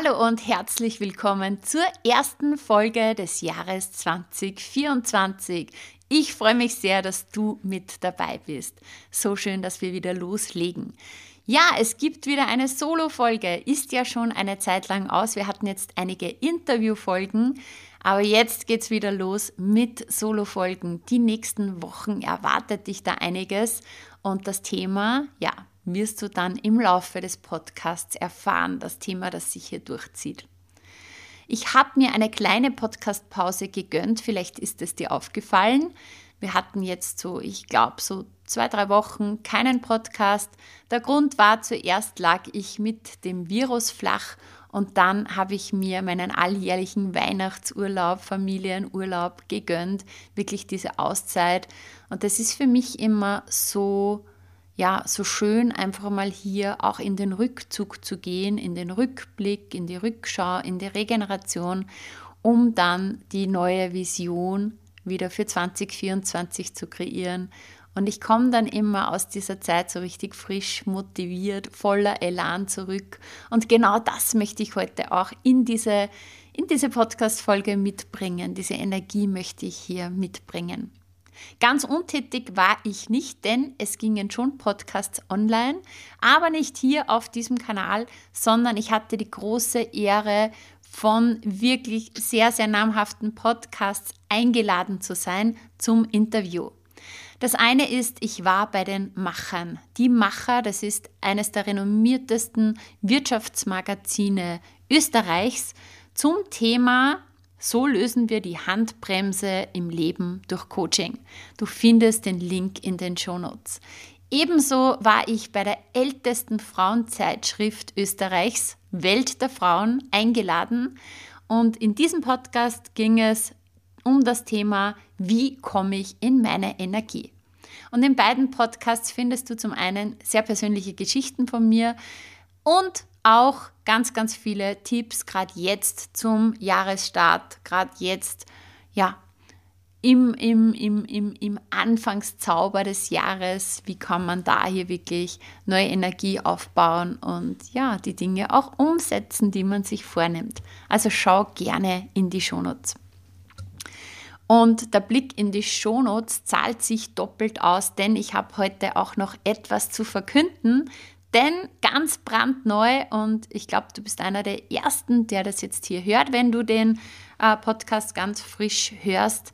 Hallo und herzlich willkommen zur ersten Folge des Jahres 2024. Ich freue mich sehr, dass du mit dabei bist. So schön, dass wir wieder loslegen. Ja, es gibt wieder eine Solo-Folge. Ist ja schon eine Zeit lang aus. Wir hatten jetzt einige Interview-Folgen, aber jetzt geht's wieder los mit Solo-Folgen. Die nächsten Wochen erwartet dich da einiges und das Thema, ja, wirst du dann im Laufe des Podcasts erfahren, das Thema, das sich hier durchzieht. Ich habe mir eine kleine Podcast-Pause gegönnt, vielleicht ist es dir aufgefallen. Wir hatten jetzt so, ich glaube, so zwei, drei Wochen keinen Podcast. Der Grund war, zuerst lag ich mit dem Virus flach und dann habe ich mir meinen alljährlichen Weihnachtsurlaub, Familienurlaub gegönnt, wirklich diese Auszeit. Und das ist für mich immer so ja, so schön einfach mal hier auch in den Rückzug zu gehen, in den Rückblick, in die Rückschau, in die Regeneration, um dann die neue Vision wieder für 2024 zu kreieren. Und ich komme dann immer aus dieser Zeit so richtig frisch, motiviert, voller Elan zurück. Und genau das möchte ich heute auch in diese, in diese Podcast-Folge mitbringen. Diese Energie möchte ich hier mitbringen. Ganz untätig war ich nicht, denn es gingen schon Podcasts online, aber nicht hier auf diesem Kanal, sondern ich hatte die große Ehre, von wirklich sehr, sehr namhaften Podcasts eingeladen zu sein zum Interview. Das eine ist, ich war bei den Machern. Die Macher, das ist eines der renommiertesten Wirtschaftsmagazine Österreichs zum Thema so lösen wir die Handbremse im Leben durch Coaching. Du findest den Link in den Shownotes. Ebenso war ich bei der ältesten Frauenzeitschrift Österreichs, Welt der Frauen, eingeladen. Und in diesem Podcast ging es um das Thema, wie komme ich in meine Energie. Und in beiden Podcasts findest du zum einen sehr persönliche Geschichten von mir und auch ganz, ganz viele Tipps, gerade jetzt zum Jahresstart, gerade jetzt, ja, im, im, im, im, im Anfangszauber des Jahres, wie kann man da hier wirklich neue Energie aufbauen und ja, die Dinge auch umsetzen, die man sich vornimmt. Also schau gerne in die Shownotes. Und der Blick in die Shownotes zahlt sich doppelt aus, denn ich habe heute auch noch etwas zu verkünden, denn ganz brandneu und ich glaube, du bist einer der Ersten, der das jetzt hier hört, wenn du den äh, Podcast ganz frisch hörst.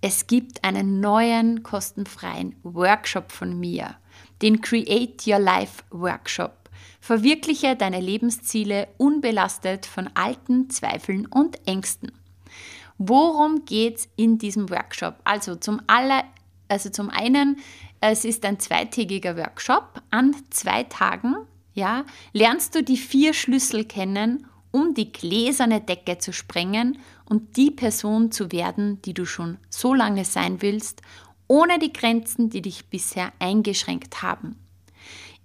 Es gibt einen neuen kostenfreien Workshop von mir, den Create Your Life Workshop. Verwirkliche deine Lebensziele unbelastet von alten Zweifeln und Ängsten. Worum geht es in diesem Workshop? Also zum aller, also zum einen es ist ein zweitägiger Workshop. An zwei Tagen ja, lernst du die vier Schlüssel kennen, um die gläserne Decke zu sprengen und die Person zu werden, die du schon so lange sein willst, ohne die Grenzen, die dich bisher eingeschränkt haben.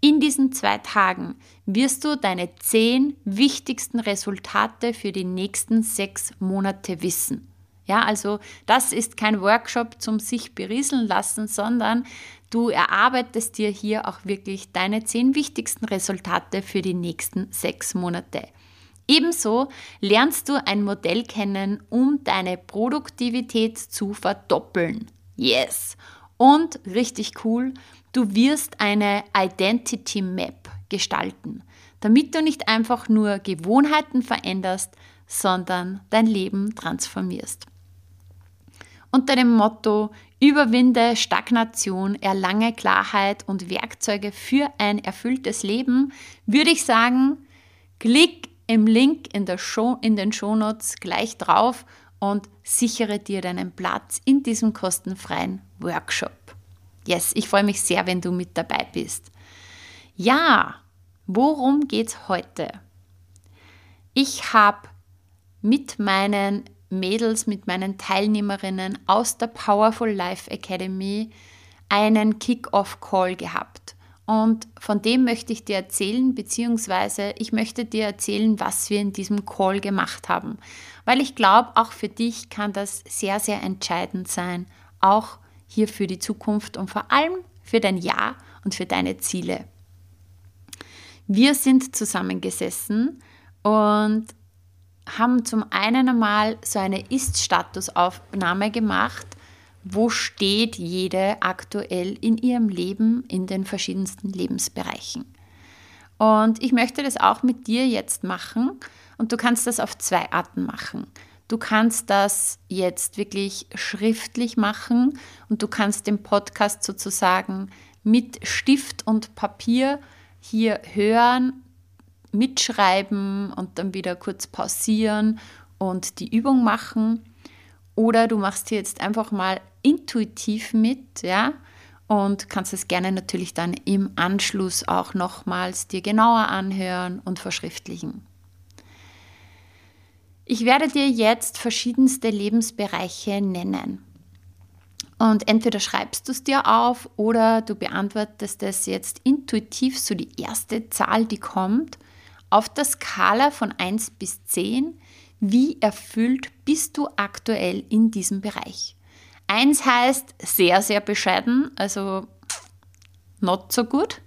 In diesen zwei Tagen wirst du deine zehn wichtigsten Resultate für die nächsten sechs Monate wissen. Ja, also das ist kein Workshop zum sich berieseln lassen, sondern du erarbeitest dir hier auch wirklich deine zehn wichtigsten Resultate für die nächsten sechs Monate. Ebenso lernst du ein Modell kennen, um deine Produktivität zu verdoppeln. Yes! Und richtig cool, du wirst eine Identity Map gestalten, damit du nicht einfach nur Gewohnheiten veränderst, sondern dein Leben transformierst. Unter dem Motto Überwinde Stagnation, erlange Klarheit und Werkzeuge für ein erfülltes Leben würde ich sagen, klick im Link in, der Show, in den Shownotes gleich drauf und sichere dir deinen Platz in diesem kostenfreien Workshop. Yes, ich freue mich sehr, wenn du mit dabei bist. Ja, worum geht's heute? Ich habe mit meinen Mädels, mit meinen Teilnehmerinnen aus der Powerful Life Academy einen Kick-Off-Call gehabt. Und von dem möchte ich dir erzählen, beziehungsweise ich möchte dir erzählen, was wir in diesem Call gemacht haben. Weil ich glaube, auch für dich kann das sehr, sehr entscheidend sein, auch hier für die Zukunft und vor allem für dein Ja und für deine Ziele. Wir sind zusammengesessen und haben zum einen einmal so eine Ist-Statusaufnahme gemacht, wo steht jede aktuell in ihrem Leben in den verschiedensten Lebensbereichen. Und ich möchte das auch mit dir jetzt machen und du kannst das auf zwei Arten machen. Du kannst das jetzt wirklich schriftlich machen und du kannst den Podcast sozusagen mit Stift und Papier hier hören, mitschreiben und dann wieder kurz pausieren und die Übung machen. Oder du machst hier jetzt einfach mal intuitiv mit, ja, und kannst es gerne natürlich dann im Anschluss auch nochmals dir genauer anhören und verschriftlichen. Ich werde dir jetzt verschiedenste Lebensbereiche nennen. Und entweder schreibst du es dir auf oder du beantwortest es jetzt intuitiv, so die erste Zahl, die kommt, auf der Skala von 1 bis 10. Wie erfüllt bist du aktuell in diesem Bereich? 1 heißt sehr, sehr bescheiden, also not so gut.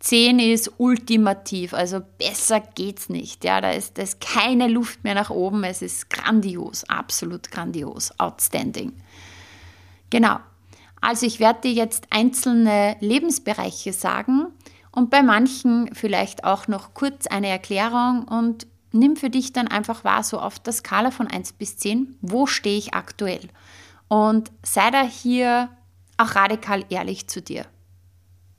10 ist ultimativ, also besser geht's nicht. Ja, da ist, da ist keine Luft mehr nach oben. Es ist grandios, absolut grandios, outstanding. Genau. Also ich werde dir jetzt einzelne Lebensbereiche sagen und bei manchen vielleicht auch noch kurz eine Erklärung und nimm für dich dann einfach wahr, so auf der Skala von 1 bis 10, wo stehe ich aktuell? Und sei da hier auch radikal ehrlich zu dir.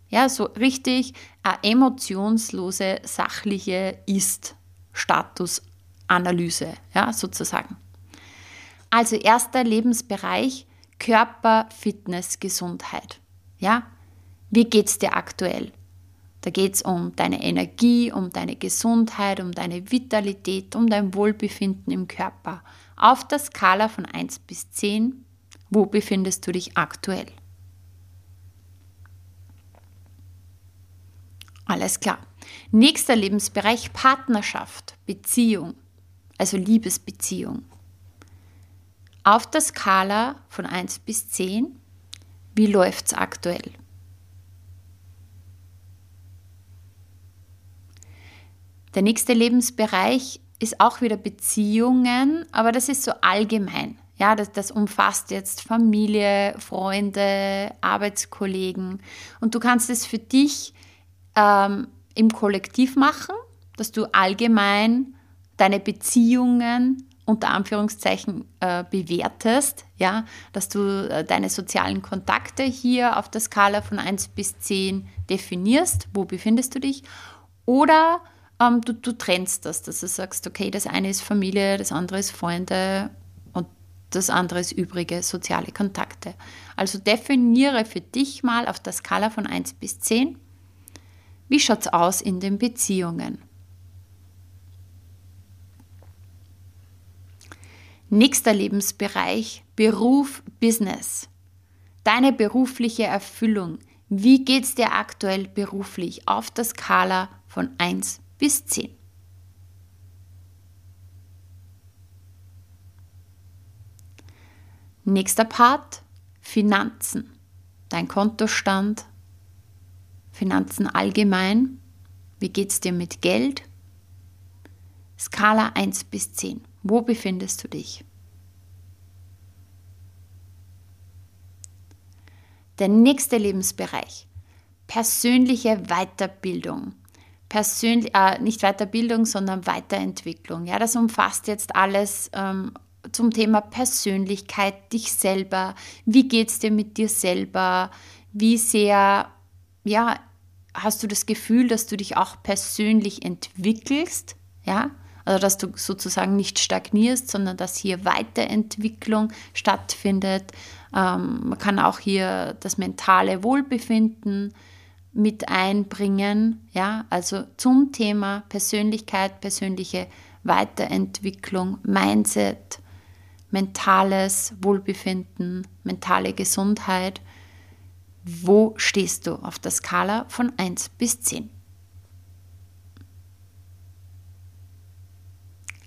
Ja, so richtig eine emotionslose, sachliche Ist-Status-Analyse, ja, sozusagen. Also erster Lebensbereich Körper, Fitness, Gesundheit. Ja, wie geht's dir aktuell? Da geht es um deine Energie, um deine Gesundheit, um deine Vitalität, um dein Wohlbefinden im Körper. Auf der Skala von 1 bis 10, wo befindest du dich aktuell? Alles klar. Nächster Lebensbereich Partnerschaft, Beziehung, also Liebesbeziehung. Auf der Skala von 1 bis 10, wie läuft es aktuell? Der nächste Lebensbereich ist auch wieder Beziehungen, aber das ist so allgemein. Ja, das, das umfasst jetzt Familie, Freunde, Arbeitskollegen. Und du kannst es für dich ähm, im Kollektiv machen, dass du allgemein deine Beziehungen unter Anführungszeichen äh, bewertest, ja, dass du äh, deine sozialen Kontakte hier auf der Skala von 1 bis 10 definierst, wo befindest du dich, oder ähm, du, du trennst das, dass du sagst, okay, das eine ist Familie, das andere ist Freunde und das andere ist übrige soziale Kontakte. Also definiere für dich mal auf der Skala von 1 bis 10, wie schaut es aus in den Beziehungen? Nächster Lebensbereich, Beruf, Business. Deine berufliche Erfüllung. Wie geht es dir aktuell beruflich auf der Skala von 1 bis 10? Nächster Part, Finanzen. Dein Kontostand, Finanzen allgemein. Wie geht es dir mit Geld? Skala 1 bis 10. Wo befindest du dich? Der nächste Lebensbereich. Persönliche Weiterbildung. Persönlich, äh, nicht Weiterbildung, sondern Weiterentwicklung. Ja, das umfasst jetzt alles ähm, zum Thema Persönlichkeit, dich selber. Wie geht es dir mit dir selber? Wie sehr ja, hast du das Gefühl, dass du dich auch persönlich entwickelst, ja? Also dass du sozusagen nicht stagnierst, sondern dass hier Weiterentwicklung stattfindet. Ähm, man kann auch hier das mentale Wohlbefinden mit einbringen, ja, also zum Thema Persönlichkeit, persönliche Weiterentwicklung, Mindset, mentales Wohlbefinden, mentale Gesundheit. Wo stehst du auf der Skala von 1 bis 10?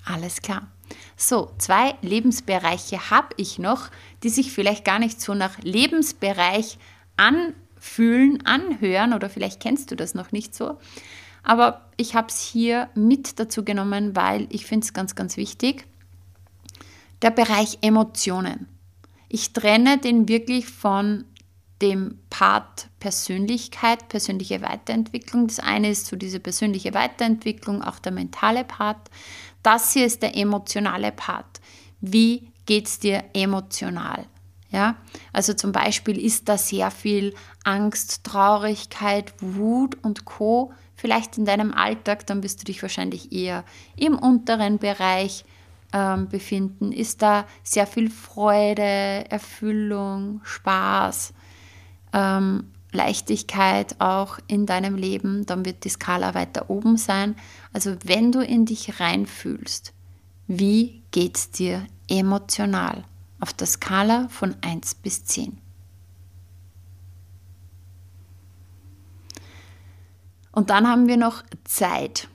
Alles klar. So, zwei Lebensbereiche habe ich noch, die sich vielleicht gar nicht so nach Lebensbereich anfühlen, anhören oder vielleicht kennst du das noch nicht so. Aber ich habe es hier mit dazu genommen, weil ich finde es ganz, ganz wichtig. Der Bereich Emotionen. Ich trenne den wirklich von dem Part Persönlichkeit, persönliche Weiterentwicklung. Das eine ist so diese persönliche Weiterentwicklung, auch der mentale Part. Das hier ist der emotionale Part. Wie geht es dir emotional? Ja, also zum Beispiel ist da sehr viel Angst, Traurigkeit, Wut und Co. Vielleicht in deinem Alltag, dann wirst du dich wahrscheinlich eher im unteren Bereich ähm, befinden. Ist da sehr viel Freude, Erfüllung, Spaß, ähm, Leichtigkeit auch in deinem Leben, dann wird die Skala weiter oben sein. Also wenn du in dich reinfühlst, wie geht es dir emotional auf der Skala von 1 bis 10? Und dann haben wir noch Zeit.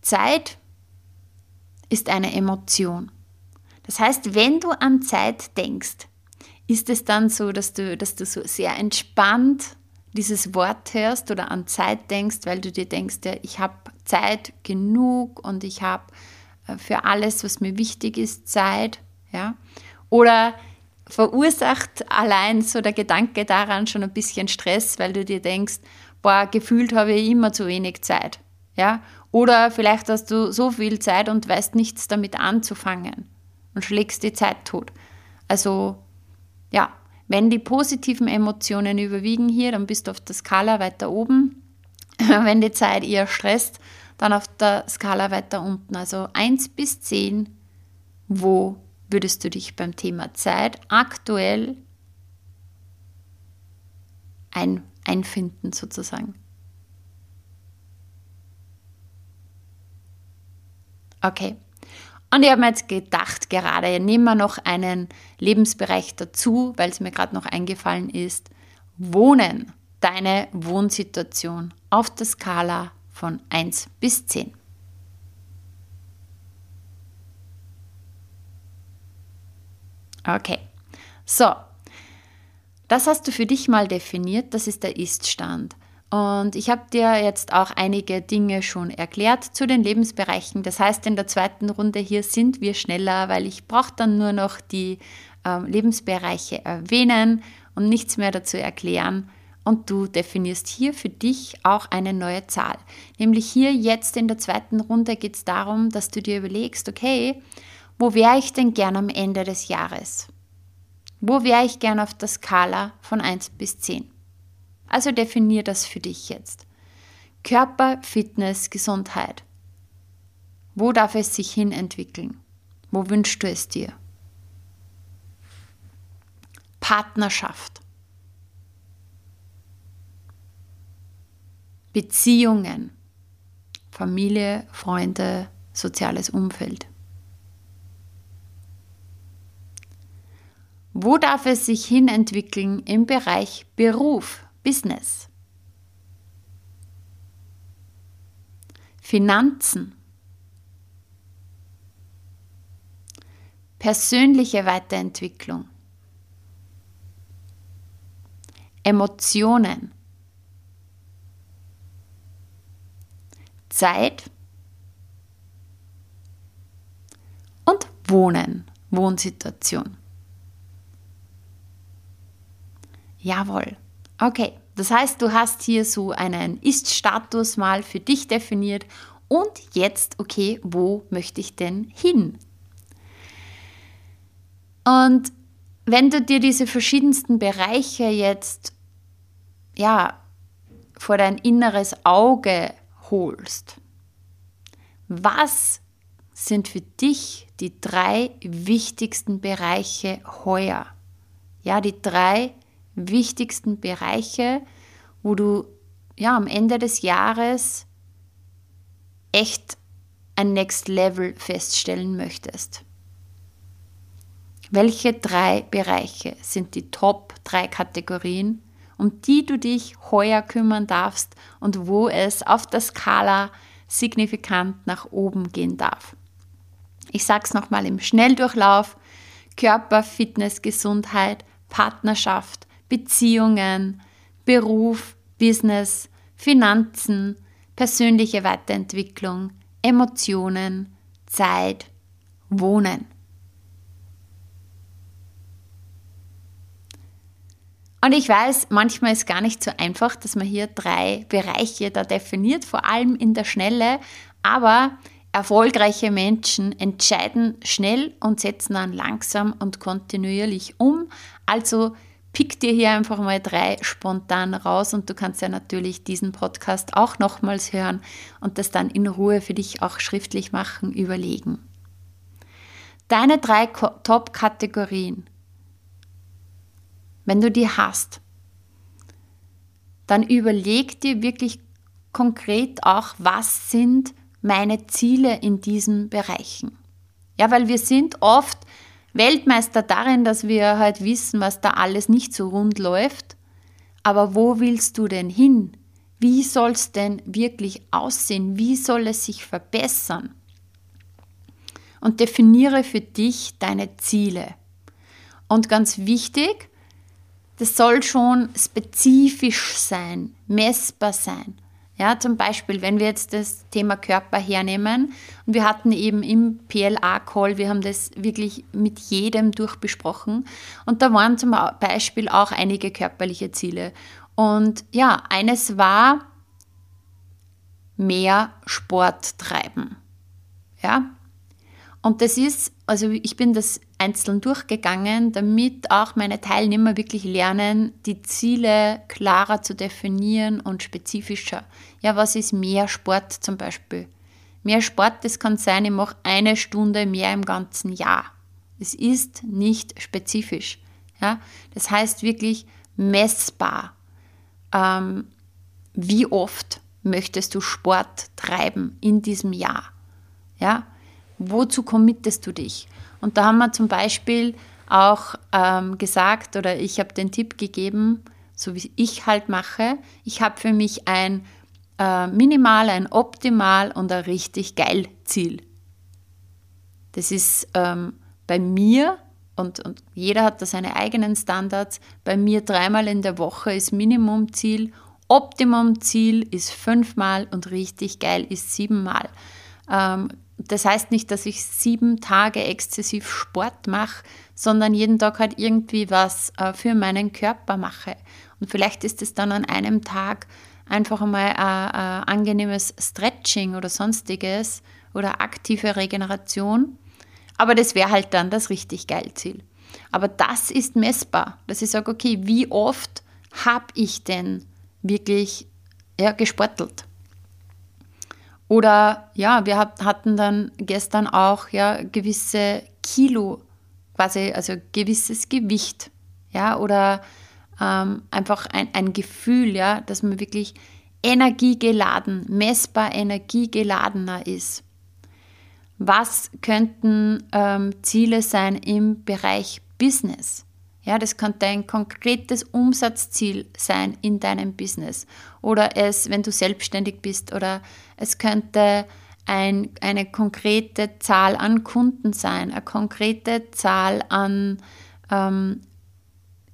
Zeit ist eine Emotion. Das heißt, wenn du an Zeit denkst, ist es dann so, dass du, dass du so sehr entspannt dieses Wort hörst oder an Zeit denkst, weil du dir denkst, ja, ich habe Zeit genug und ich habe äh, für alles, was mir wichtig ist, Zeit, ja? Oder verursacht allein so der Gedanke daran schon ein bisschen Stress, weil du dir denkst, boah, gefühlt habe ich immer zu wenig Zeit, ja? Oder vielleicht hast du so viel Zeit und weißt nichts damit anzufangen und schlägst die Zeit tot. Also ja, wenn die positiven Emotionen überwiegen hier, dann bist du auf der Skala weiter oben. Wenn die Zeit eher stresst, dann auf der Skala weiter unten. Also 1 bis 10, wo würdest du dich beim Thema Zeit aktuell ein, einfinden sozusagen? Okay. Und ich habe mir jetzt gedacht, gerade nehmen wir noch einen Lebensbereich dazu, weil es mir gerade noch eingefallen ist. Wohnen, deine Wohnsituation auf der Skala von 1 bis 10. Okay, so, das hast du für dich mal definiert, das ist der Ist-Stand. Und ich habe dir jetzt auch einige Dinge schon erklärt zu den Lebensbereichen. Das heißt, in der zweiten Runde hier sind wir schneller, weil ich brauche dann nur noch die äh, Lebensbereiche erwähnen und nichts mehr dazu erklären. Und du definierst hier für dich auch eine neue Zahl. Nämlich hier jetzt in der zweiten Runde geht es darum, dass du dir überlegst, okay, wo wäre ich denn gern am Ende des Jahres? Wo wäre ich gern auf der Skala von 1 bis 10? Also definier das für dich jetzt. Körper, Fitness, Gesundheit. Wo darf es sich hin entwickeln? Wo wünschst du es dir? Partnerschaft. Beziehungen. Familie, Freunde, soziales Umfeld. Wo darf es sich hin entwickeln im Bereich Beruf? Business, Finanzen, persönliche Weiterentwicklung, Emotionen, Zeit und Wohnen, Wohnsituation. Jawohl. Okay, das heißt, du hast hier so einen Ist-Status mal für dich definiert und jetzt, okay, wo möchte ich denn hin? Und wenn du dir diese verschiedensten Bereiche jetzt ja vor dein inneres Auge holst, was sind für dich die drei wichtigsten Bereiche heuer? Ja, die drei wichtigsten Bereiche, wo du ja am Ende des Jahres echt ein Next Level feststellen möchtest. Welche drei Bereiche sind die Top drei Kategorien, um die du dich heuer kümmern darfst und wo es auf der Skala signifikant nach oben gehen darf? Ich sage es nochmal im Schnelldurchlauf. Körper, Fitness, Gesundheit, Partnerschaft, Beziehungen, Beruf, Business, Finanzen, persönliche Weiterentwicklung, Emotionen, Zeit, Wohnen. Und ich weiß, manchmal ist gar nicht so einfach, dass man hier drei Bereiche da definiert, vor allem in der Schnelle. Aber erfolgreiche Menschen entscheiden schnell und setzen dann langsam und kontinuierlich um. Also pick dir hier einfach mal drei spontan raus und du kannst ja natürlich diesen Podcast auch nochmals hören und das dann in Ruhe für dich auch schriftlich machen, überlegen. Deine drei Top-Kategorien, wenn du die hast, dann überleg dir wirklich konkret auch, was sind meine Ziele in diesen Bereichen. Ja, weil wir sind oft Weltmeister darin, dass wir halt wissen, was da alles nicht so rund läuft. Aber wo willst du denn hin? Wie soll es denn wirklich aussehen? Wie soll es sich verbessern? Und definiere für dich deine Ziele. Und ganz wichtig, das soll schon spezifisch sein, messbar sein. Ja, zum Beispiel, wenn wir jetzt das Thema Körper hernehmen und wir hatten eben im PLA-Call, wir haben das wirklich mit jedem durchbesprochen und da waren zum Beispiel auch einige körperliche Ziele. Und ja, eines war mehr Sport treiben. Ja, und das ist, also ich bin das einzeln durchgegangen, damit auch meine Teilnehmer wirklich lernen, die Ziele klarer zu definieren und spezifischer. Ja, was ist mehr Sport zum Beispiel? Mehr Sport, das kann sein, ich mache eine Stunde mehr im ganzen Jahr. Es ist nicht spezifisch. Ja? Das heißt wirklich messbar. Ähm, wie oft möchtest du Sport treiben in diesem Jahr? Ja? Wozu committest du dich? Und da haben wir zum Beispiel auch ähm, gesagt oder ich habe den Tipp gegeben, so wie ich halt mache, ich habe für mich ein äh, Minimal, ein Optimal und ein richtig geil Ziel. Das ist ähm, bei mir und, und jeder hat da seine eigenen Standards. Bei mir dreimal in der Woche ist Minimumziel, Optimumziel ist fünfmal und richtig geil ist siebenmal. Ähm, das heißt nicht, dass ich sieben Tage exzessiv Sport mache, sondern jeden Tag halt irgendwie was äh, für meinen Körper mache. Und vielleicht ist es dann an einem Tag einfach einmal ein, ein angenehmes Stretching oder sonstiges oder aktive Regeneration. Aber das wäre halt dann das richtig geil Ziel. Aber das ist messbar, dass ich sage, okay, wie oft habe ich denn wirklich ja, gesportelt? Oder ja, wir hatten dann gestern auch ja gewisse Kilo, quasi, also gewisses Gewicht, ja, oder ähm, einfach ein, ein Gefühl, ja, dass man wirklich energiegeladen, messbar energiegeladener ist. Was könnten ähm, Ziele sein im Bereich Business? Ja, das könnte ein konkretes Umsatzziel sein in deinem Business. Oder es, wenn du selbstständig bist oder es könnte ein, eine konkrete Zahl an Kunden sein, eine konkrete Zahl an ähm,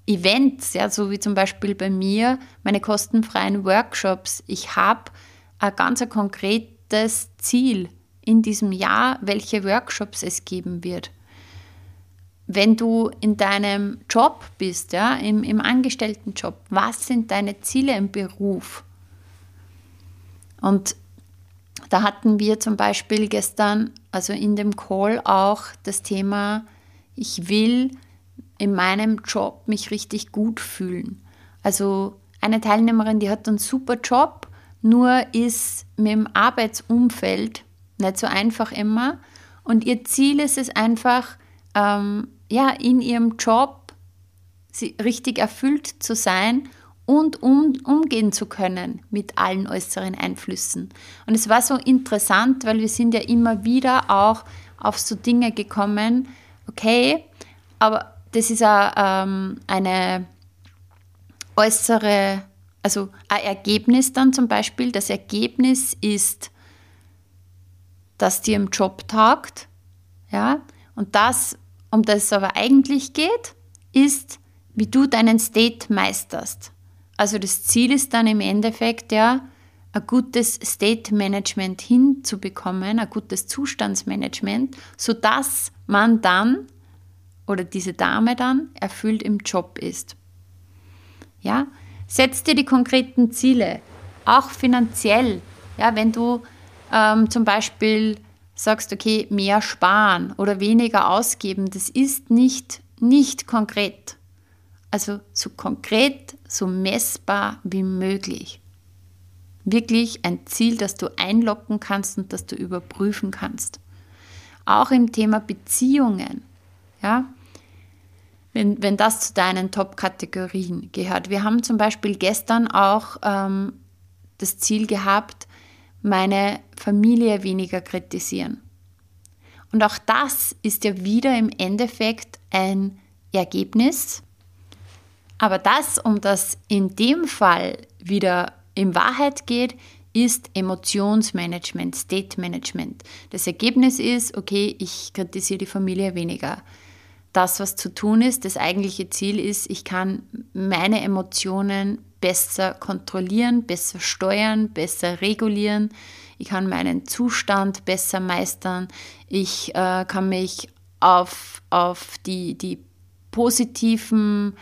Events, ja, so wie zum Beispiel bei mir meine kostenfreien Workshops. Ich habe ein ganz konkretes Ziel in diesem Jahr, welche Workshops es geben wird wenn du in deinem Job bist, ja, im, im Angestelltenjob, was sind deine Ziele im Beruf? Und da hatten wir zum Beispiel gestern, also in dem Call auch das Thema, ich will in meinem Job mich richtig gut fühlen. Also eine Teilnehmerin, die hat einen super Job, nur ist mit dem Arbeitsumfeld nicht so einfach immer. Und ihr Ziel ist es einfach, ähm, ja, in ihrem Job richtig erfüllt zu sein und um, umgehen zu können mit allen äußeren Einflüssen. Und es war so interessant, weil wir sind ja immer wieder auch auf so Dinge gekommen, okay, aber das ist ähm, eine äußere, also ein Ergebnis dann zum Beispiel. Das Ergebnis ist, dass dir im Job taugt, ja, und das, um das es aber eigentlich geht, ist, wie du deinen State meisterst. Also das Ziel ist dann im Endeffekt ja, ein gutes State Management hinzubekommen, ein gutes Zustandsmanagement, sodass man dann oder diese Dame dann erfüllt im Job ist. Ja, setz dir die konkreten Ziele, auch finanziell. Ja, wenn du ähm, zum Beispiel sagst, okay, mehr sparen oder weniger ausgeben, das ist nicht, nicht konkret. Also so konkret, so messbar wie möglich. Wirklich ein Ziel, das du einlocken kannst und das du überprüfen kannst. Auch im Thema Beziehungen. Ja, wenn, wenn das zu deinen Top-Kategorien gehört. Wir haben zum Beispiel gestern auch ähm, das Ziel gehabt, meine Familie weniger kritisieren. Und auch das ist ja wieder im Endeffekt ein Ergebnis aber das, um das in dem Fall wieder in Wahrheit geht, ist Emotionsmanagement, State Management. Das Ergebnis ist, okay, ich kritisiere die Familie weniger. Das, was zu tun ist, das eigentliche Ziel ist, ich kann meine Emotionen besser kontrollieren, besser steuern, besser regulieren. Ich kann meinen Zustand besser meistern. Ich äh, kann mich auf, auf die, die positiven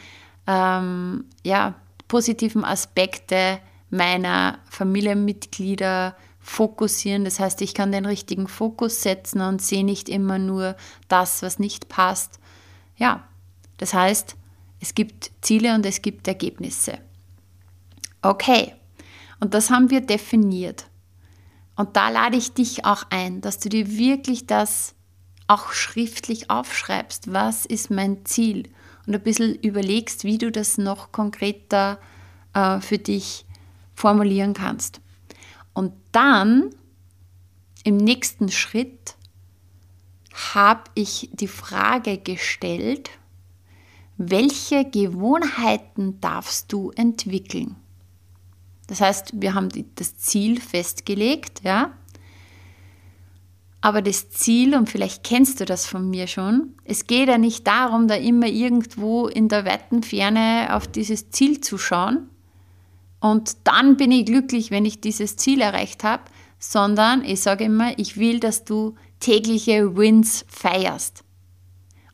ähm, ja, positiven Aspekte meiner Familienmitglieder fokussieren. Das heißt, ich kann den richtigen Fokus setzen und sehe nicht immer nur das, was nicht passt. Ja, das heißt, es gibt Ziele und es gibt Ergebnisse. Okay, und das haben wir definiert. Und da lade ich dich auch ein, dass du dir wirklich das auch schriftlich aufschreibst. Was ist mein Ziel? und ein bisschen überlegst, wie du das noch konkreter äh, für dich formulieren kannst. Und dann im nächsten Schritt habe ich die Frage gestellt, welche Gewohnheiten darfst du entwickeln? Das heißt, wir haben das Ziel festgelegt, ja, aber das Ziel, und vielleicht kennst du das von mir schon, es geht ja nicht darum, da immer irgendwo in der weiten Ferne auf dieses Ziel zu schauen. Und dann bin ich glücklich, wenn ich dieses Ziel erreicht habe, sondern ich sage immer, ich will, dass du tägliche Wins feierst.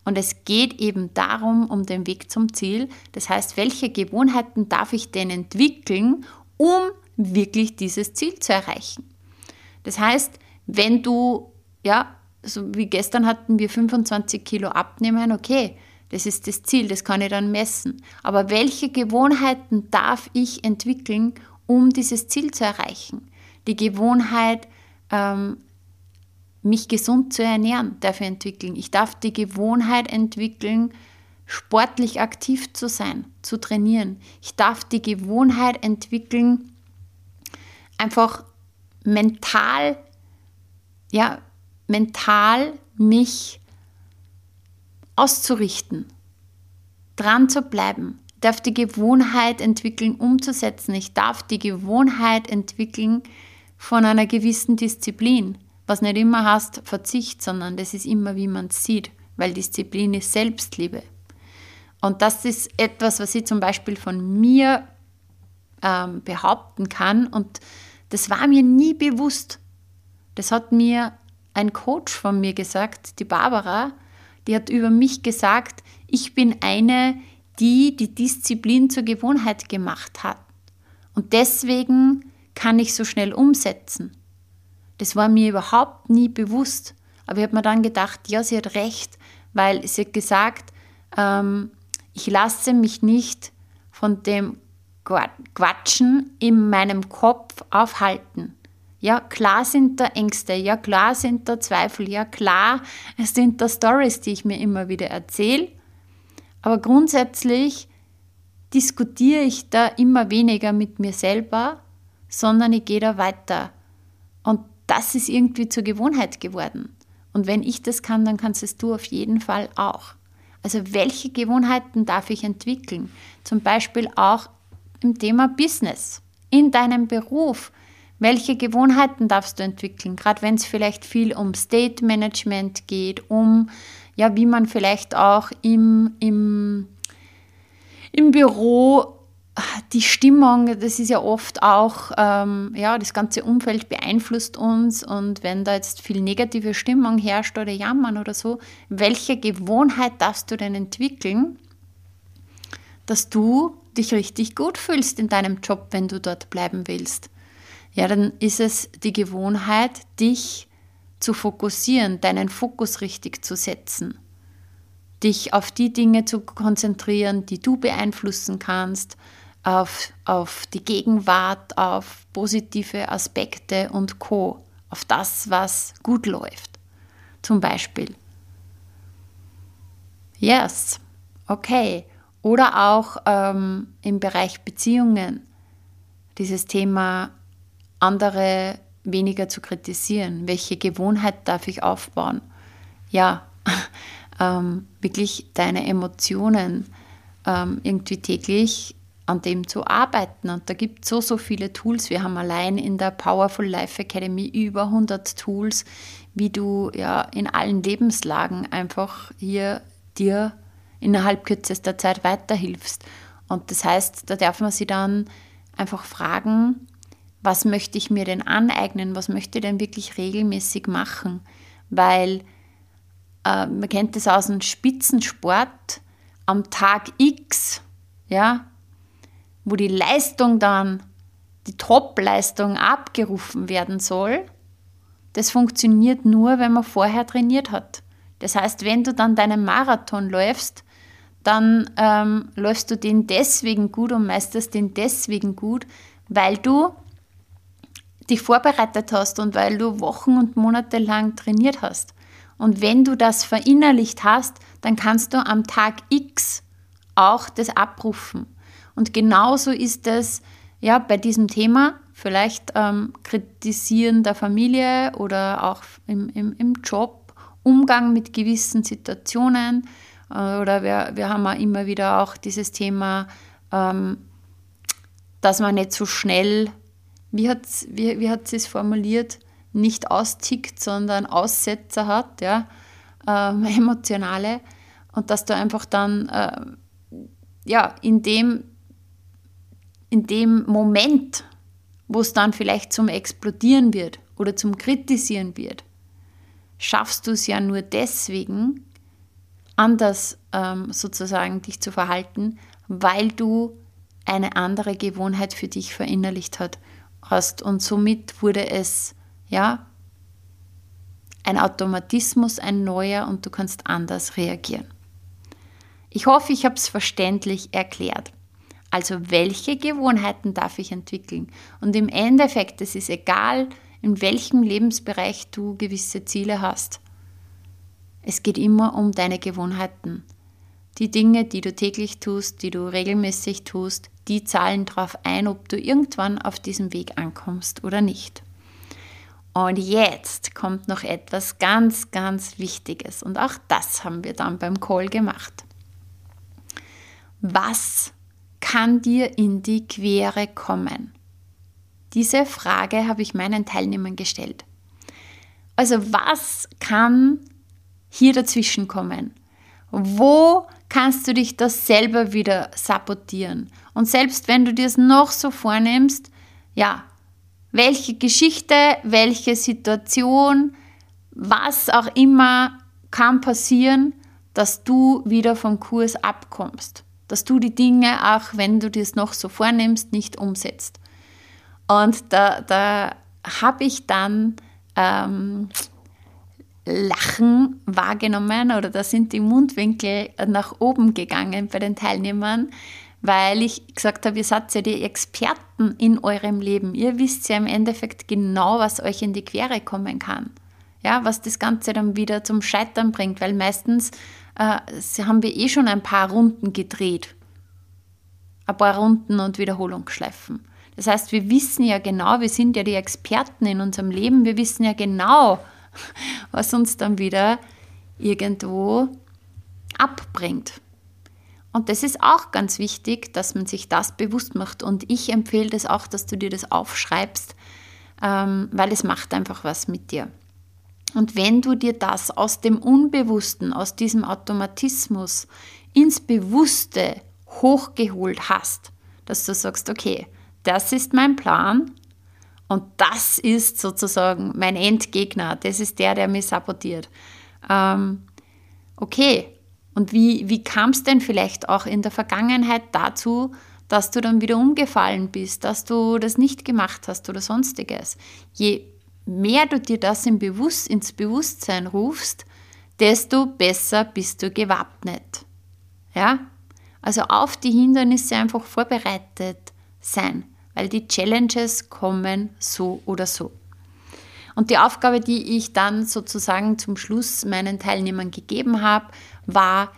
Und es geht eben darum, um den Weg zum Ziel. Das heißt, welche Gewohnheiten darf ich denn entwickeln, um wirklich dieses Ziel zu erreichen? Das heißt, wenn du ja, so wie gestern hatten wir 25 Kilo abnehmen, okay, das ist das Ziel, das kann ich dann messen. Aber welche Gewohnheiten darf ich entwickeln, um dieses Ziel zu erreichen? Die Gewohnheit, ähm, mich gesund zu ernähren, darf ich entwickeln. Ich darf die Gewohnheit entwickeln, sportlich aktiv zu sein, zu trainieren. Ich darf die Gewohnheit entwickeln, einfach mental ja, mental mich auszurichten, dran zu bleiben. Ich darf die Gewohnheit entwickeln, umzusetzen. Ich darf die Gewohnheit entwickeln von einer gewissen Disziplin, was nicht immer heißt Verzicht, sondern das ist immer, wie man es sieht, weil Disziplin ist Selbstliebe. Und das ist etwas, was ich zum Beispiel von mir ähm, behaupten kann und das war mir nie bewusst. Das hat mir ein Coach von mir gesagt, die Barbara, die hat über mich gesagt, ich bin eine, die die Disziplin zur Gewohnheit gemacht hat. Und deswegen kann ich so schnell umsetzen. Das war mir überhaupt nie bewusst. Aber ich habe mir dann gedacht, ja, sie hat recht, weil sie hat gesagt, ähm, ich lasse mich nicht von dem Quatschen in meinem Kopf aufhalten. Ja, klar sind da Ängste, ja, klar sind da Zweifel, ja, klar es sind da Stories, die ich mir immer wieder erzähle. Aber grundsätzlich, diskutiere ich da immer weniger mit mir selber, sondern ich gehe da weiter. Und das ist irgendwie zur Gewohnheit geworden. Und wenn ich das kann, dann kannst es du auf jeden Fall auch. Also welche Gewohnheiten darf ich entwickeln? Zum Beispiel auch im Thema Business, in deinem Beruf. Welche Gewohnheiten darfst du entwickeln? Gerade wenn es vielleicht viel um State Management geht, um ja, wie man vielleicht auch im, im, im Büro die Stimmung, das ist ja oft auch, ähm, ja, das ganze Umfeld beeinflusst uns. Und wenn da jetzt viel negative Stimmung herrscht oder Jammern oder so, welche Gewohnheit darfst du denn entwickeln, dass du dich richtig gut fühlst in deinem Job, wenn du dort bleiben willst? Ja, dann ist es die Gewohnheit, dich zu fokussieren, deinen Fokus richtig zu setzen, dich auf die Dinge zu konzentrieren, die du beeinflussen kannst, auf, auf die Gegenwart, auf positive Aspekte und Co., auf das, was gut läuft. Zum Beispiel. Yes, okay. Oder auch ähm, im Bereich Beziehungen. Dieses Thema, andere weniger zu kritisieren. Welche Gewohnheit darf ich aufbauen? Ja, ähm, wirklich deine Emotionen ähm, irgendwie täglich an dem zu arbeiten. Und da gibt es so, so viele Tools. Wir haben allein in der Powerful Life Academy über 100 Tools, wie du ja in allen Lebenslagen einfach hier dir innerhalb kürzester Zeit weiterhilfst. Und das heißt, da darf man sich dann einfach fragen, was möchte ich mir denn aneignen, was möchte ich denn wirklich regelmäßig machen, weil äh, man kennt das aus dem Spitzensport, am Tag X, ja, wo die Leistung dann, die Top-Leistung abgerufen werden soll, das funktioniert nur, wenn man vorher trainiert hat. Das heißt, wenn du dann deinen Marathon läufst, dann ähm, läufst du den deswegen gut und meisterst den deswegen gut, weil du dich vorbereitet hast und weil du Wochen und Monate lang trainiert hast. Und wenn du das verinnerlicht hast, dann kannst du am Tag X auch das abrufen. Und genauso ist es ja bei diesem Thema, vielleicht ähm, Kritisieren der Familie oder auch im, im, im Job, Umgang mit gewissen Situationen. Äh, oder wir, wir haben auch immer wieder auch dieses Thema, ähm, dass man nicht so schnell, wie hat wie, wie es formuliert, nicht austickt, sondern Aussetzer hat, ja, ähm, emotionale. Und dass du einfach dann äh, ja, in dem in dem Moment, wo es dann vielleicht zum Explodieren wird oder zum Kritisieren wird, schaffst du es ja nur deswegen, anders ähm, sozusagen dich zu verhalten, weil du eine andere Gewohnheit für dich verinnerlicht hat, hast. Und somit wurde es, ja, ein Automatismus, ein neuer und du kannst anders reagieren. Ich hoffe, ich habe es verständlich erklärt. Also welche Gewohnheiten darf ich entwickeln? Und im Endeffekt, es ist egal, in welchem Lebensbereich du gewisse Ziele hast. Es geht immer um deine Gewohnheiten. Die Dinge, die du täglich tust, die du regelmäßig tust, die zahlen darauf ein, ob du irgendwann auf diesem Weg ankommst oder nicht. Und jetzt kommt noch etwas ganz, ganz Wichtiges. Und auch das haben wir dann beim Call gemacht. Was kann dir in die Quere kommen? Diese Frage habe ich meinen Teilnehmern gestellt. Also was kann hier dazwischen kommen? Wo kannst du dich das selber wieder sabotieren? Und selbst wenn du dir es noch so vornimmst, ja, welche Geschichte, welche Situation, was auch immer kann passieren, dass du wieder vom Kurs abkommst dass du die Dinge, auch wenn du dir es noch so vornimmst, nicht umsetzt. Und da, da habe ich dann ähm, Lachen wahrgenommen oder da sind die Mundwinkel nach oben gegangen bei den Teilnehmern, weil ich gesagt habe, ihr seid ja die Experten in eurem Leben. Ihr wisst ja im Endeffekt genau, was euch in die Quere kommen kann. Ja, was das Ganze dann wieder zum Scheitern bringt, weil meistens äh, haben wir eh schon ein paar Runden gedreht. ein paar Runden und Wiederholung schleifen. Das heißt, wir wissen ja genau, wir sind ja die Experten in unserem Leben, wir wissen ja genau, was uns dann wieder irgendwo abbringt. Und das ist auch ganz wichtig, dass man sich das bewusst macht. Und ich empfehle das auch, dass du dir das aufschreibst, ähm, weil es macht einfach was mit dir. Und wenn du dir das aus dem Unbewussten, aus diesem Automatismus ins Bewusste hochgeholt hast, dass du sagst, okay, das ist mein Plan und das ist sozusagen mein Endgegner, das ist der, der mich sabotiert. Ähm, okay, und wie, wie kam es denn vielleicht auch in der Vergangenheit dazu, dass du dann wieder umgefallen bist, dass du das nicht gemacht hast oder sonstiges? Je mehr du dir das im Bewusst, ins Bewusstsein rufst, desto besser bist du gewappnet. Ja? Also auf die Hindernisse einfach vorbereitet sein, weil die Challenges kommen so oder so. Und die Aufgabe, die ich dann sozusagen zum Schluss meinen Teilnehmern gegeben habe, war,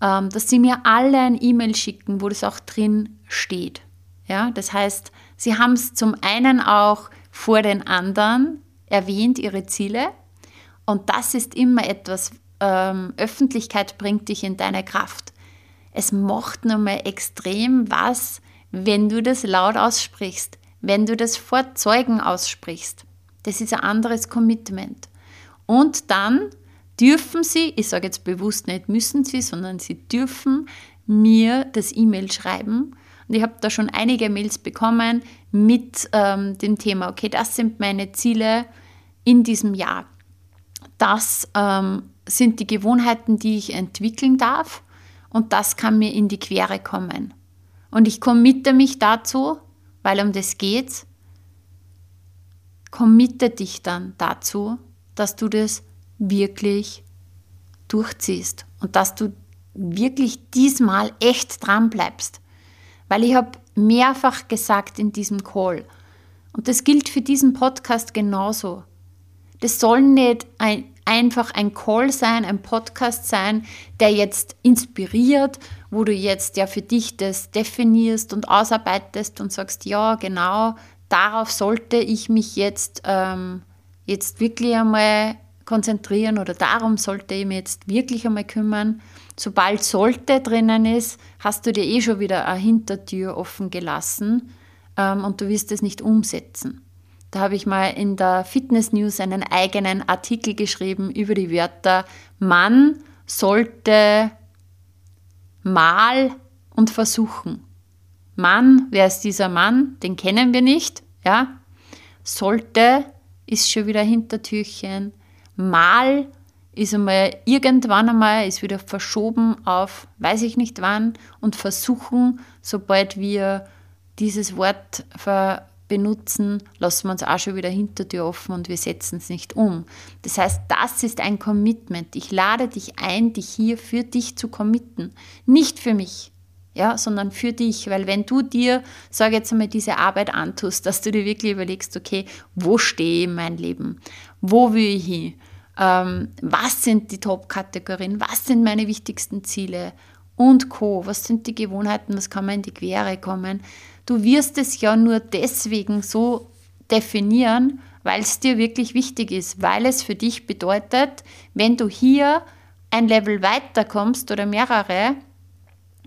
ähm, dass sie mir alle ein E-Mail schicken, wo das auch drin steht. Ja, das heißt, sie haben es zum einen auch vor den anderen erwähnt, ihre Ziele. Und das ist immer etwas, ähm, Öffentlichkeit bringt dich in deine Kraft. Es macht nochmal extrem was, wenn du das laut aussprichst, wenn du das vor Zeugen aussprichst. Das ist ein anderes Commitment. Und dann dürfen sie, ich sage jetzt bewusst nicht müssen sie, sondern sie dürfen mir das E-Mail schreiben. Und ich habe da schon einige Mails bekommen mit ähm, dem Thema, okay, das sind meine Ziele in diesem Jahr. Das ähm, sind die Gewohnheiten, die ich entwickeln darf und das kann mir in die Quere kommen. Und ich committe mich dazu, weil um das geht, committe dich dann dazu, dass du das wirklich durchziehst und dass du wirklich diesmal echt dran bleibst. Weil ich habe mehrfach gesagt in diesem Call, und das gilt für diesen Podcast genauso. Das soll nicht ein, einfach ein Call sein, ein Podcast sein, der jetzt inspiriert, wo du jetzt ja für dich das definierst und ausarbeitest und sagst, ja, genau, darauf sollte ich mich jetzt, ähm, jetzt wirklich einmal konzentrieren oder darum sollte ich mich jetzt wirklich einmal kümmern. Sobald sollte drinnen ist, hast du dir eh schon wieder eine Hintertür offen gelassen ähm, und du wirst es nicht umsetzen. Da habe ich mal in der Fitness News einen eigenen Artikel geschrieben über die Wörter Mann sollte mal und versuchen. Mann, wer ist dieser Mann? Den kennen wir nicht, ja? Sollte ist schon wieder Hintertürchen. Mal ist einmal irgendwann einmal, ist wieder verschoben auf weiß ich nicht wann und versuchen, sobald wir dieses Wort benutzen, lassen wir uns auch schon wieder Hintertür offen und wir setzen es nicht um. Das heißt, das ist ein Commitment. Ich lade dich ein, dich hier für dich zu committen. Nicht für mich, ja, sondern für dich. Weil wenn du dir, sage jetzt einmal, diese Arbeit antust, dass du dir wirklich überlegst, okay, wo stehe ich in meinem Leben? Wo will ich hin? Ähm, was sind die Top-Kategorien? Was sind meine wichtigsten Ziele? Und Co. Was sind die Gewohnheiten? Was kann man in die Quere kommen? Du wirst es ja nur deswegen so definieren, weil es dir wirklich wichtig ist, weil es für dich bedeutet, wenn du hier ein Level weiter kommst oder mehrere,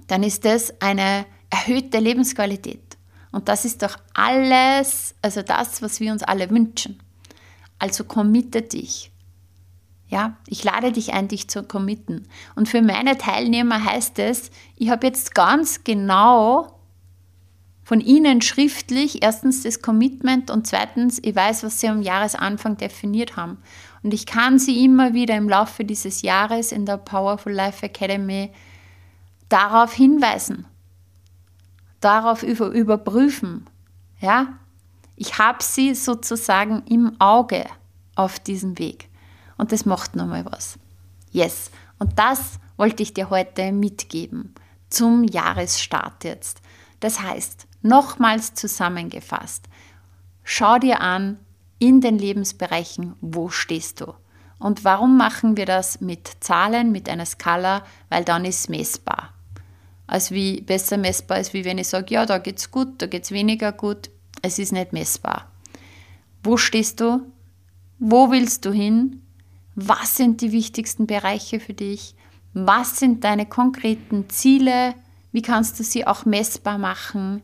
dann ist das eine erhöhte Lebensqualität. Und das ist doch alles, also das, was wir uns alle wünschen. Also committe dich. Ja, ich lade dich ein, dich zu committen. Und für meine Teilnehmer heißt es, ich habe jetzt ganz genau von Ihnen schriftlich erstens das Commitment und zweitens, ich weiß, was Sie am Jahresanfang definiert haben. Und ich kann Sie immer wieder im Laufe dieses Jahres in der Powerful Life Academy darauf hinweisen, darauf über, überprüfen. Ja? Ich habe Sie sozusagen im Auge auf diesem Weg. Und das macht nochmal was. Yes. Und das wollte ich dir heute mitgeben zum Jahresstart jetzt. Das heißt, Nochmals zusammengefasst, schau dir an in den Lebensbereichen, wo stehst du. Und warum machen wir das mit Zahlen, mit einer Skala? Weil dann ist messbar. als wie besser messbar ist, wie wenn ich sage, ja, da geht's gut, da geht's weniger gut. Es ist nicht messbar. Wo stehst du? Wo willst du hin? Was sind die wichtigsten Bereiche für dich? Was sind deine konkreten Ziele? Wie kannst du sie auch messbar machen?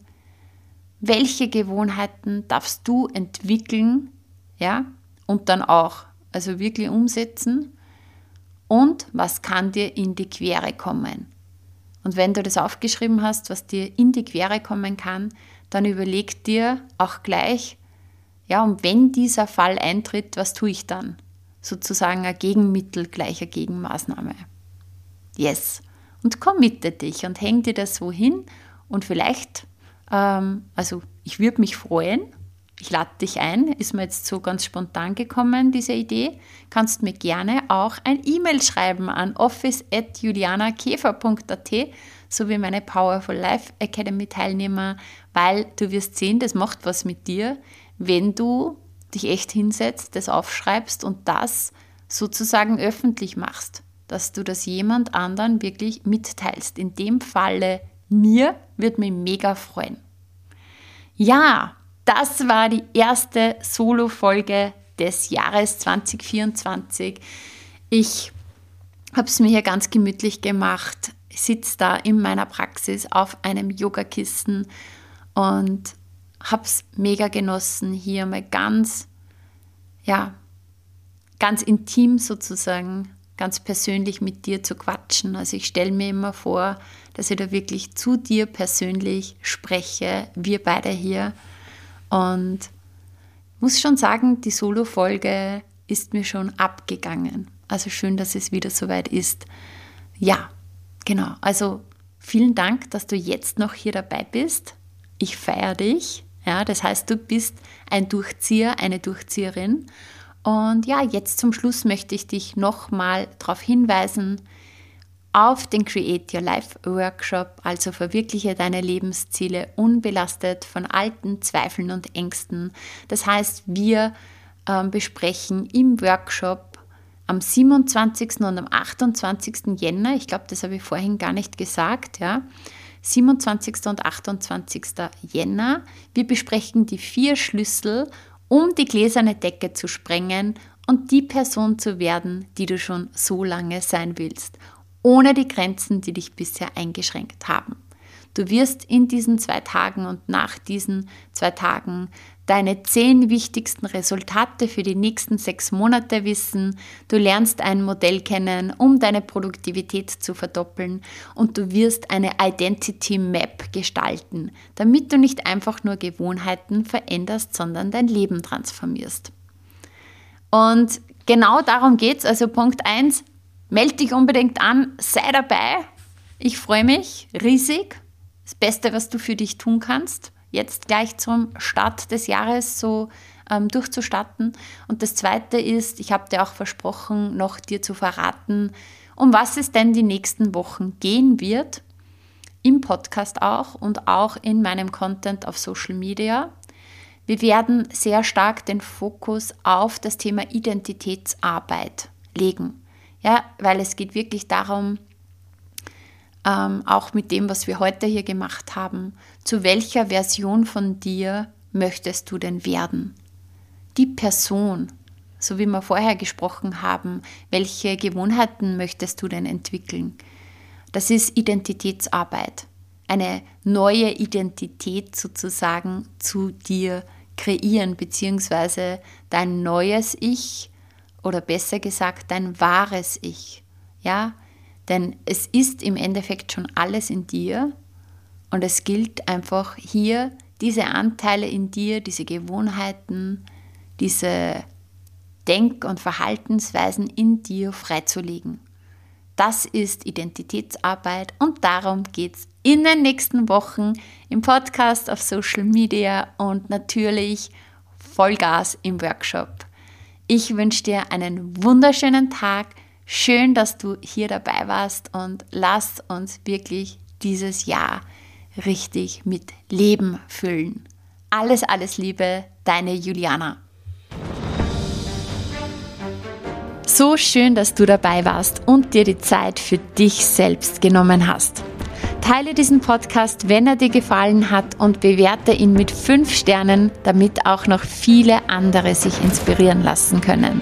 Welche Gewohnheiten darfst du entwickeln? Ja, und dann auch, also wirklich umsetzen. Und was kann dir in die Quere kommen? Und wenn du das aufgeschrieben hast, was dir in die Quere kommen kann, dann überleg dir auch gleich, ja, und wenn dieser Fall eintritt, was tue ich dann? Sozusagen ein Gegenmittel gleicher Gegenmaßnahme. Yes. Und committe dich und häng dir das so hin und vielleicht, ähm, also ich würde mich freuen, ich lade dich ein, ist mir jetzt so ganz spontan gekommen, diese Idee. Kannst mir gerne auch ein E-Mail schreiben an office.julianakäfer.at, so wie meine Powerful Life Academy Teilnehmer, weil du wirst sehen, das macht was mit dir, wenn du dich echt hinsetzt, das aufschreibst und das sozusagen öffentlich machst, dass du das jemand anderen wirklich mitteilst. In dem Falle mir wird mich mega freuen. Ja, das war die erste Solo-Folge des Jahres 2024. Ich habe es mir hier ganz gemütlich gemacht, sitze da in meiner Praxis auf einem Yogakissen und habe es mega genossen, hier mal ganz, ja, ganz intim sozusagen, ganz persönlich mit dir zu quatschen. Also ich stelle mir immer vor, dass ich da wirklich zu dir persönlich spreche, wir beide hier. Und muss schon sagen, die Solo-Folge ist mir schon abgegangen. Also schön, dass es wieder soweit ist. Ja, genau. Also vielen Dank, dass du jetzt noch hier dabei bist. Ich feiere dich. Ja, das heißt, du bist ein Durchzieher, eine Durchzieherin. Und ja, jetzt zum Schluss möchte ich dich nochmal darauf hinweisen, auf den Create Your Life Workshop, also verwirkliche deine Lebensziele unbelastet von alten Zweifeln und Ängsten. Das heißt, wir äh, besprechen im Workshop am 27. und am 28. Jänner, ich glaube, das habe ich vorhin gar nicht gesagt, ja, 27. und 28. Jänner. Wir besprechen die vier Schlüssel, um die gläserne Decke zu sprengen und die Person zu werden, die du schon so lange sein willst, ohne die Grenzen, die dich bisher eingeschränkt haben. Du wirst in diesen zwei Tagen und nach diesen zwei Tagen deine zehn wichtigsten Resultate für die nächsten sechs Monate wissen. Du lernst ein Modell kennen, um deine Produktivität zu verdoppeln und du wirst eine Identity Map gestalten, damit du nicht einfach nur Gewohnheiten veränderst, sondern dein Leben transformierst. Und genau darum geht es. Also Punkt 1, melde dich unbedingt an, sei dabei. Ich freue mich riesig. Das Beste, was du für dich tun kannst jetzt gleich zum Start des Jahres so ähm, durchzustatten. Und das Zweite ist, ich habe dir auch versprochen, noch dir zu verraten, um was es denn die nächsten Wochen gehen wird. Im Podcast auch und auch in meinem Content auf Social Media. Wir werden sehr stark den Fokus auf das Thema Identitätsarbeit legen. Ja, weil es geht wirklich darum, ähm, auch mit dem, was wir heute hier gemacht haben, zu welcher Version von dir möchtest du denn werden? Die Person, so wie wir vorher gesprochen haben, welche Gewohnheiten möchtest du denn entwickeln? Das ist Identitätsarbeit, eine neue Identität sozusagen zu dir kreieren, beziehungsweise dein neues Ich oder besser gesagt dein wahres Ich. Ja, denn es ist im Endeffekt schon alles in dir und es gilt einfach hier diese Anteile in dir, diese Gewohnheiten, diese Denk- und Verhaltensweisen in dir freizulegen. Das ist Identitätsarbeit und darum geht es in den nächsten Wochen im Podcast, auf Social Media und natürlich Vollgas im Workshop. Ich wünsche dir einen wunderschönen Tag Schön, dass du hier dabei warst und lass uns wirklich dieses Jahr richtig mit Leben füllen. Alles, alles Liebe, deine Juliana. So schön, dass du dabei warst und dir die Zeit für dich selbst genommen hast. Teile diesen Podcast, wenn er dir gefallen hat und bewerte ihn mit 5 Sternen, damit auch noch viele andere sich inspirieren lassen können.